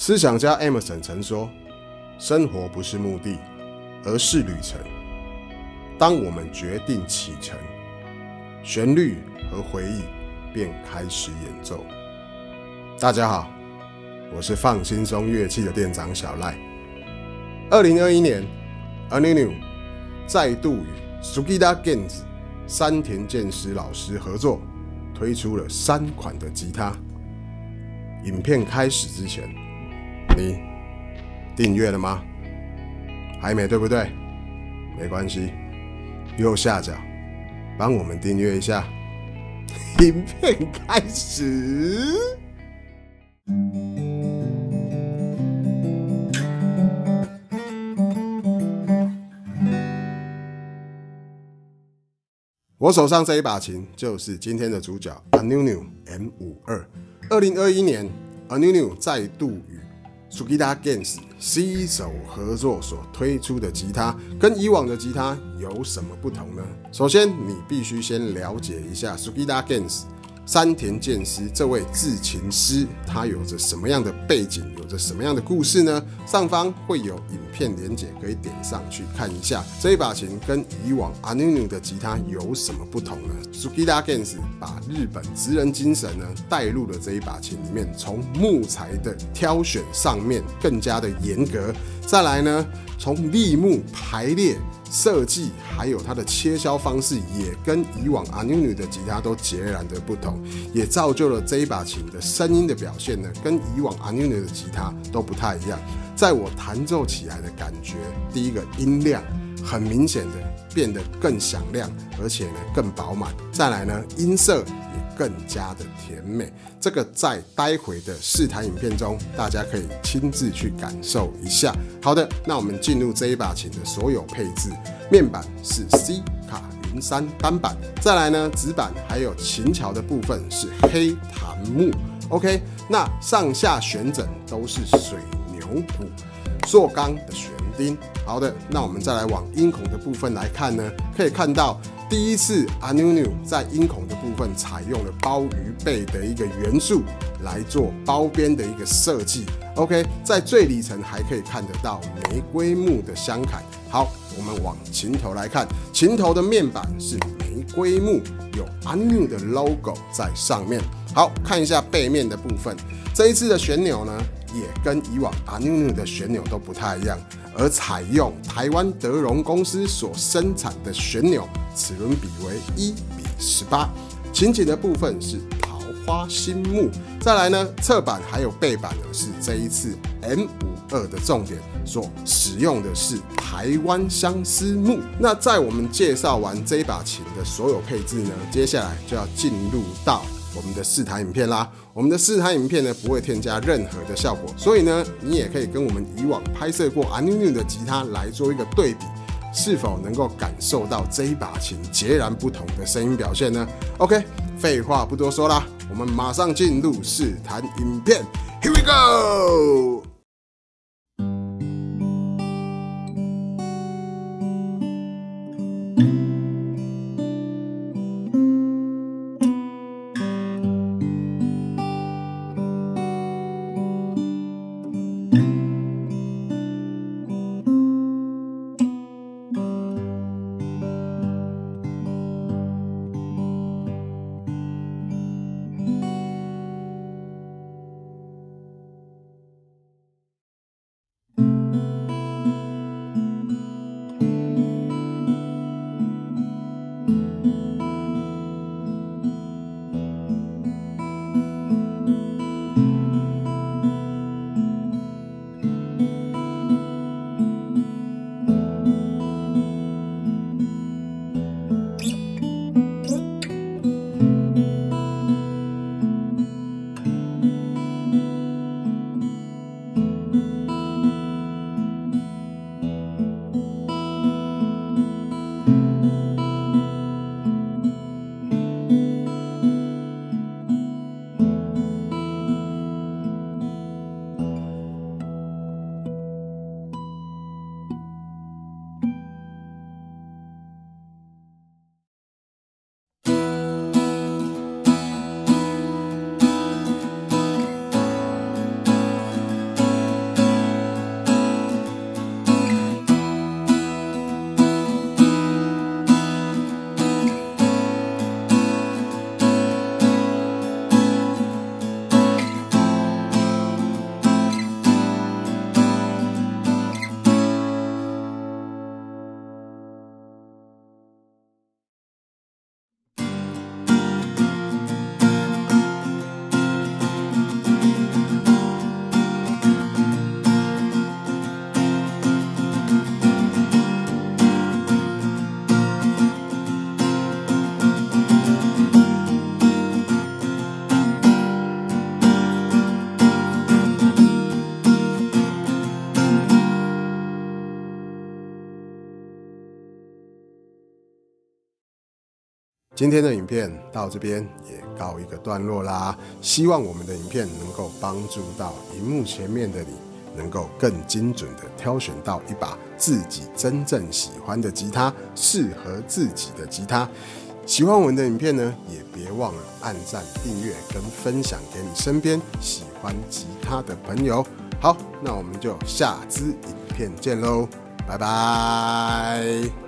思想家 Emerson 曾说：“生活不是目的，而是旅程。当我们决定启程，旋律和回忆便开始演奏。”大家好，我是放轻松乐器的店长小赖。二零二一年，Ani New 再度与 Sugida Gens 山田健司老师合作，推出了三款的吉他。影片开始之前。你订阅了吗？还没，对不对？没关系，右下角帮我们订阅一下。影片开始。我手上这一把琴就是今天的主角 Anu M 五二。二零二一年，Anu 再度与 Sugida Gens 携手合作所推出的吉他，跟以往的吉他有什么不同呢？首先，你必须先了解一下 Sugida Gens。山田健司这位制琴师，他有着什么样的背景，有着什么样的故事呢？上方会有影片连结，可以点上去看一下。这一把琴跟以往 Anu 的吉他有什么不同呢？Sugida Gens 把日本职人精神呢带入了这一把琴里面，从木材的挑选上面更加的严格。再来呢，从立木排列。设计还有它的切削方式，也跟以往阿努的吉他都截然的不同，也造就了这一把琴的声音的表现呢，跟以往阿努的吉他都不太一样。在我弹奏起来的感觉，第一个音量很明显的变得更响亮，而且呢更饱满。再来呢，音色也。更加的甜美，这个在待会的试弹影片中，大家可以亲自去感受一下。好的，那我们进入这一把琴的所有配置，面板是 C 卡云杉单板，再来呢，指板还有琴桥的部分是黑檀木。OK，那上下旋枕都是水牛骨塑钢的旋钉。好的，那我们再来往音孔的部分来看呢，可以看到。第一次，Anu 在音孔的部分采用了包鱼背的一个元素来做包边的一个设计。OK，在最里层还可以看得到玫瑰木的镶嵌。好，我们往琴头来看，琴头的面板是玫瑰木，有 Anu 的 logo 在上面。好看一下背面的部分，这一次的旋钮呢，也跟以往 Anu 的旋钮都不太一样。而采用台湾德荣公司所生产的旋钮，齿轮比为一比十八。琴颈的部分是桃花心木。再来呢，侧板还有背板呢，是这一次 M 五二的重点，所使用的是台湾相思木。那在我们介绍完这把琴的所有配置呢，接下来就要进入到。我们的试弹影片啦，我们的试弹影片呢不会添加任何的效果，所以呢，你也可以跟我们以往拍摄过 Anu 的吉他来做一个对比，是否能够感受到这一把琴截然不同的声音表现呢？OK，废话不多说啦，我们马上进入试弹影片，Here we go。今天的影片到这边也告一个段落啦。希望我们的影片能够帮助到荧幕前面的你，能够更精准的挑选到一把自己真正喜欢的吉他，适合自己的吉他。喜欢我们的影片呢，也别忘了按赞、订阅跟分享给你身边喜欢吉他的朋友。好，那我们就下支影片见喽，拜拜。